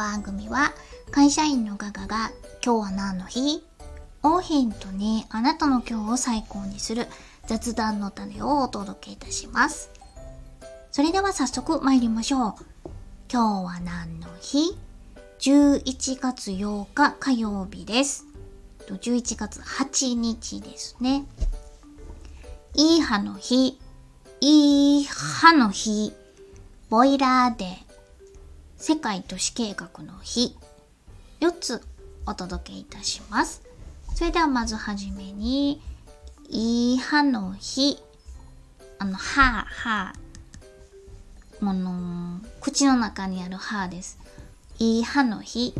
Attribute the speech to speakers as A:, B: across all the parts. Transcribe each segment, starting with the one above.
A: 番組は会社員のガガが今日は何の日？をヒントにあなたの今日を最高にする雑談の種をお届けいたします。それでは早速参りましょう。今日は何の日 ?11 月8日火曜日です。11月8日ですね。いい歯の日、いい歯の日、ボイラーデー、世界都市計画の日、4つお届けいたします。それではまずはじめに、いい歯の日、あの、歯、歯、もの、口の中にある歯です。いい歯の日。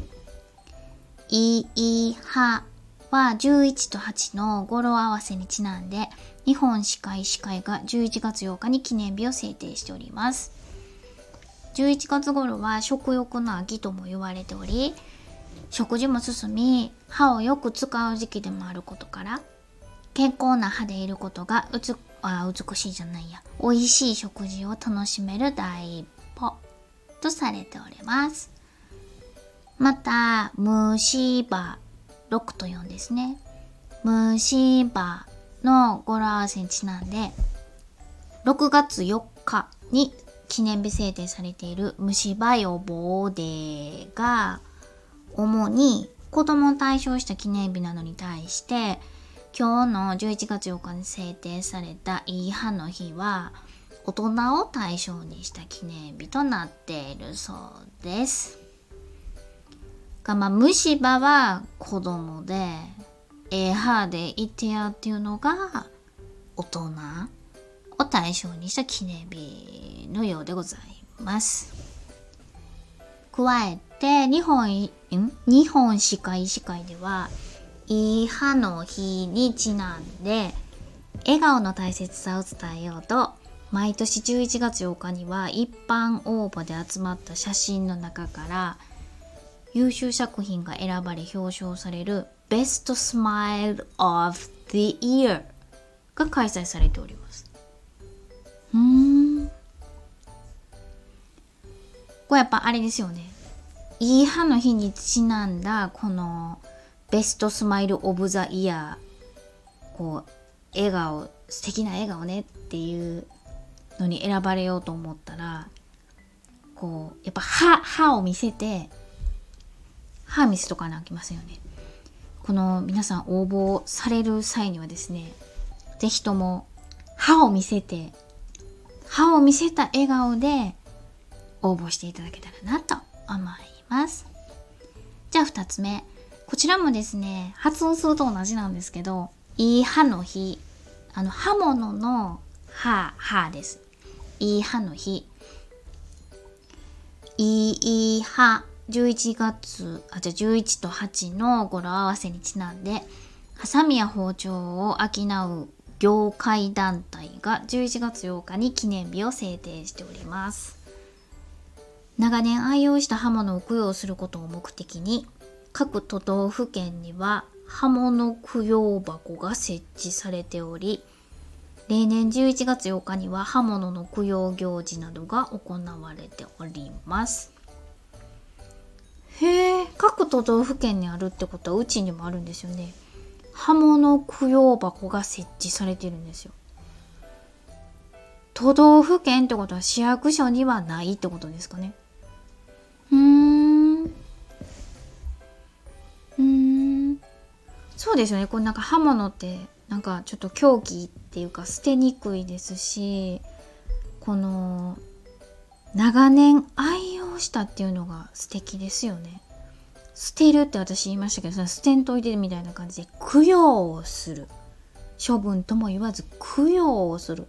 A: いい歯は11と8の語呂合わせにちなんで、日本歯科医師会が11月8日に記念日を制定しております。11月頃は食欲の秋とも言われており、食事も進み、歯をよく使う時期でもあることから、健康な歯でいることがうつあ美しいじゃないや美味しい食事を楽しめる第一歩とされております。また虫歯6と4ですね。虫歯の語呂合わせにちなんで6月4日に記念日制定されている虫歯予防デーが主に子供を対象した記念日なのに対して今日の11月8日に制定されたいい歯の日は大人を対象にした記念日となっているそうです。がまあ虫歯は子供でええ歯でいてやっていうのが大人を対象にした記念日のようでございます。加えて日本ん？日本歯科医師会ではいい歯の日にちなんで笑顔の大切さを伝えようと毎年11月8日には一般応募で集まった写真の中から優秀作品が選ばれ表彰される Best Smile of the Year が開催されております。うん。これやっぱあれですよね。いい歯の日にちなんだこのベストスマイルオブザイヤーこう笑顔素敵な笑顔ねっていうのに選ばれようと思ったらこうやっぱ歯歯を見せて歯見せとかなきませんよねこの皆さん応募される際にはですね是非とも歯を見せて歯を見せた笑顔で応募していただけたらなと思いますじゃあ2つ目こちらもですね、発音すると同じなんですけど、いい歯の日。あの、刃物の歯、歯です。いい歯の日。いい歯。11月、あ、じゃあ11と8の語呂合わせにちなんで、ハサミや包丁を商う業界団体が11月8日に記念日を制定しております。長年愛用した刃物を供養することを目的に、各都道府県には刃物供養箱が設置されており例年11月8日には刃物の供養行事などが行われておりますへえ各都道府県にあるってことはうちにもあるんですよね刃物供養箱が設置されてるんですよ。都道府県ってことは市役所にはないってことですかね。うーん。うーん。そうですよね。これなんか刃物ってなんかちょっと凶器っていうか捨てにくいですしこの長年愛用したっていうのが素敵ですよね。捨てるって私言いましたけどその捨てんといてみたいな感じで供養をする。処分とも言わず供養をする。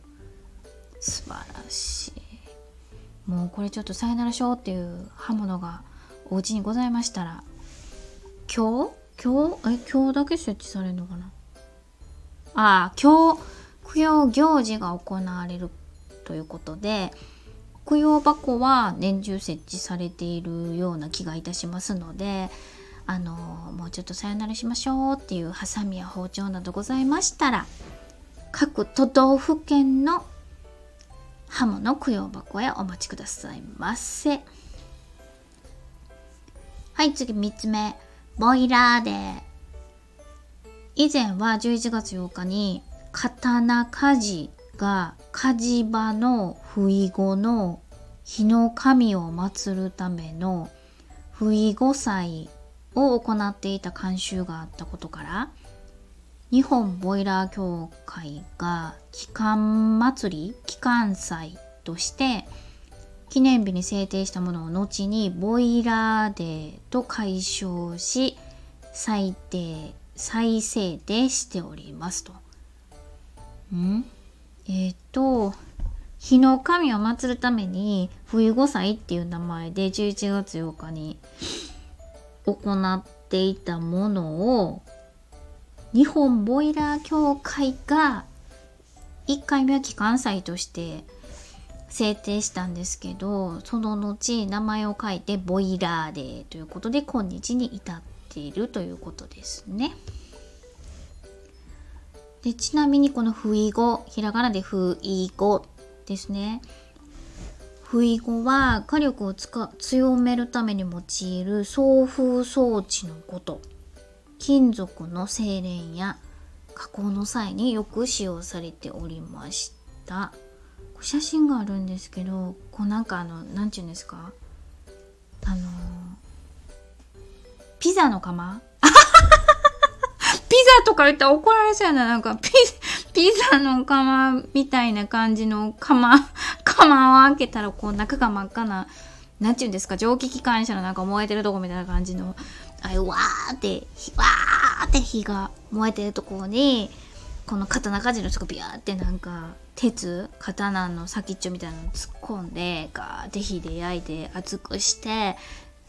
A: 素晴らしい。もうこれちょっとさよならしようっていう刃物がお家にございましたら今日？今日？え今日だけ設置されるのかな？ああ今日供養行事が行われるということで供養箱は年中設置されているような気がいたしますのであのもうちょっとさよならしましょうっていうハサミや包丁などございましたら各都道府県の刃物供養箱へお持ちくださいませ。はい次3つ目ボイラーデー以前は11月8日に刀鍛冶が火事場の不意後の日の神を祀るための不意後祭を行っていた慣習があったことから日本ボイラー協会が期間祭り期間祭として記念日に制定したものを後にボイラーデーと解消し最低再制定しておりますと。ん？えっ、ー、と日の神を祀るために冬御祭っていう名前で11月8日に行っていたものを日本ボイラー協会が1回目は機関祭として制定したんですけどその後名前を書いてボイラーデーということで今日に至っているということですね。でちなみにこの不意語ひらがなで不意語ですね。不意語は火力を強めるために用いる送風装置のこと。金属の精錬や加工の際によく使用されておりました写真があるんですけどこうなんかあの何て言うんですか？あのピザの窯ピザとか言ったら怒られそうやな。なんかピピザの窯みたいな感じの窯窯 を開けたらこう中が真っ赤な何て言うんですか蒸気機関車のなんか燃えてるとこみたいな感じのあれわーってわーって火が燃えてるところにこの刀鍛冶の人がビャーってなんか鉄刀の先っちょみたいなの突っ込んでガーって火で焼いて熱くして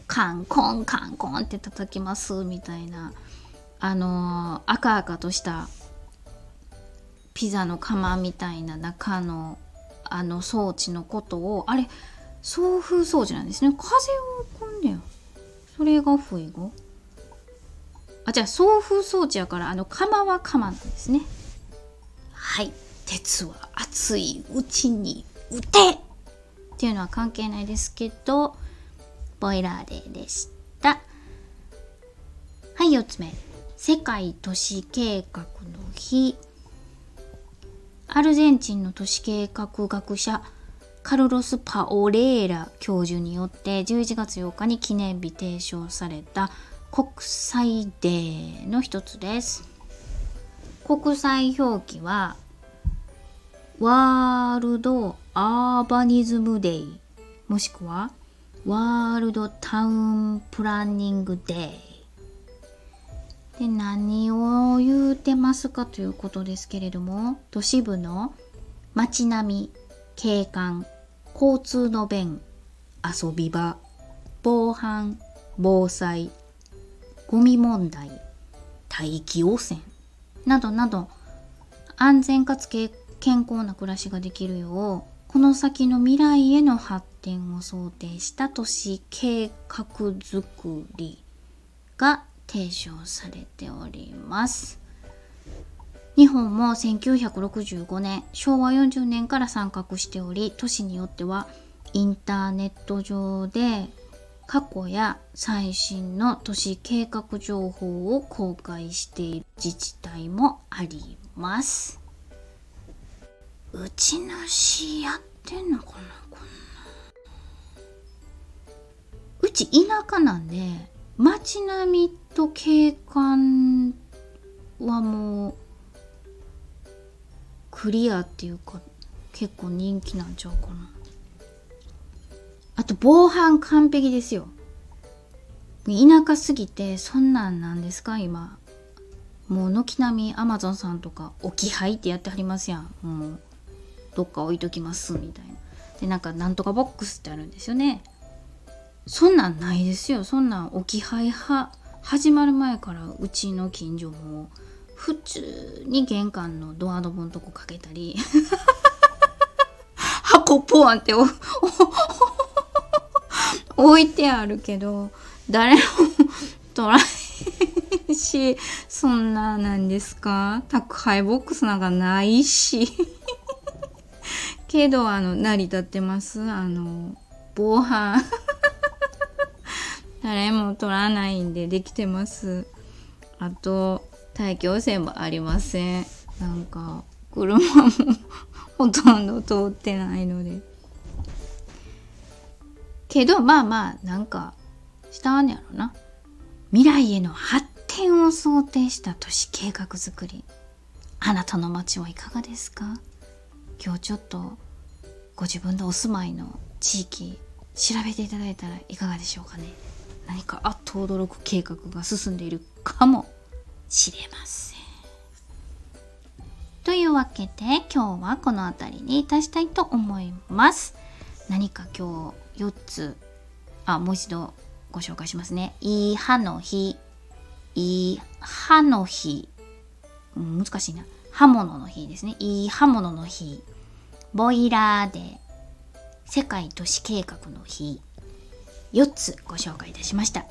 A: カンコンカンコンって叩きますみたいな。あの、赤々としたピザの窯みたいな中のあの装置のことをあれ送風装置なんですね風を送んねやそれが不意語あ、じゃあ送風装置やから、あの、釜は釜なんですね。はい。鉄は熱いうちに撃てっていうのは関係ないですけど、ボイラーデーでした。はい、4つ目。世界都市計画の日。アルゼンチンの都市計画学者、カルロス・パオレーラ教授によって11月8日に記念日提唱された国際デーの一つです。国際表記はワールドアーバニズムデイもしくはワールドタウンプランニングデイで何を言うてますかということですけれども都市部の街並み景観交通の便遊び場防犯防災ゴミ問題大気汚染などなど安全かつ健康な暮らしができるようこの先の未来への発展を想定した都市計画づくりが提唱されております日本も1965年昭和40年から参画しており都市によってはインターネット上で過去や最新の都市計画情報を公開している自治体もあります。うちの市やってんのかなこんな。うち田舎なんで街並みと景観はもうクリアっていうか結構人気なんちゃうかな。あと防犯完璧ですよ。田舎すぎてそんなんなんですか？今。もう軒並みアマゾンさんとか置き配ってやってはりますやん。もうどっか置いときますみたいな。でなんかなんとかボックスってあるんですよね。そんなんないですよ。そんなん置き配は始まる前からうちの近所も普通に玄関のドアノブのとこかけたり。箱ポワンって置いてあるけど誰も取らへんしそんななんですか？宅配ボックスなんかないし。けどあの成り立ってます。あの防犯。
B: 誰も取らないんでできてます。あと大気汚染もありません。なんか車もほとんど通ってないので。けどまあまあなんかしたんやろな。未来への発展を想定した都市計画づくり。あなたの街はいかがですか？今日ちょっとご自分でお住まいの地域調べていただいたらいかがでしょうかね。何かあっと驚く計画が進んでいるかもしれません。というわけで今日はこの辺りにいたしたいと思います。何か今日4つあもう一度ご紹介しますね。いい歯の日。いい歯の日、うん、難しいな。刃物の日ですね。いい刃物の日。ボイラーで世界都市計画の日。4つご紹介いたしました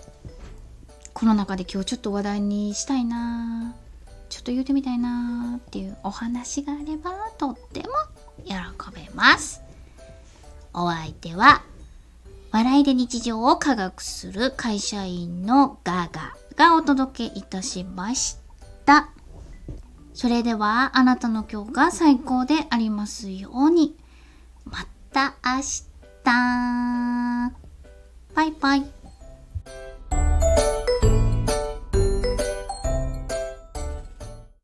B: この中で今日ちょっと話題にしたいなちょっと言うてみたいなっていうお話があればとっても喜べますお相手は笑いで日常を科学する会社員のガガがお届けいたしました。それではあなたの今日が最高でありますように。また明日。バイバイ。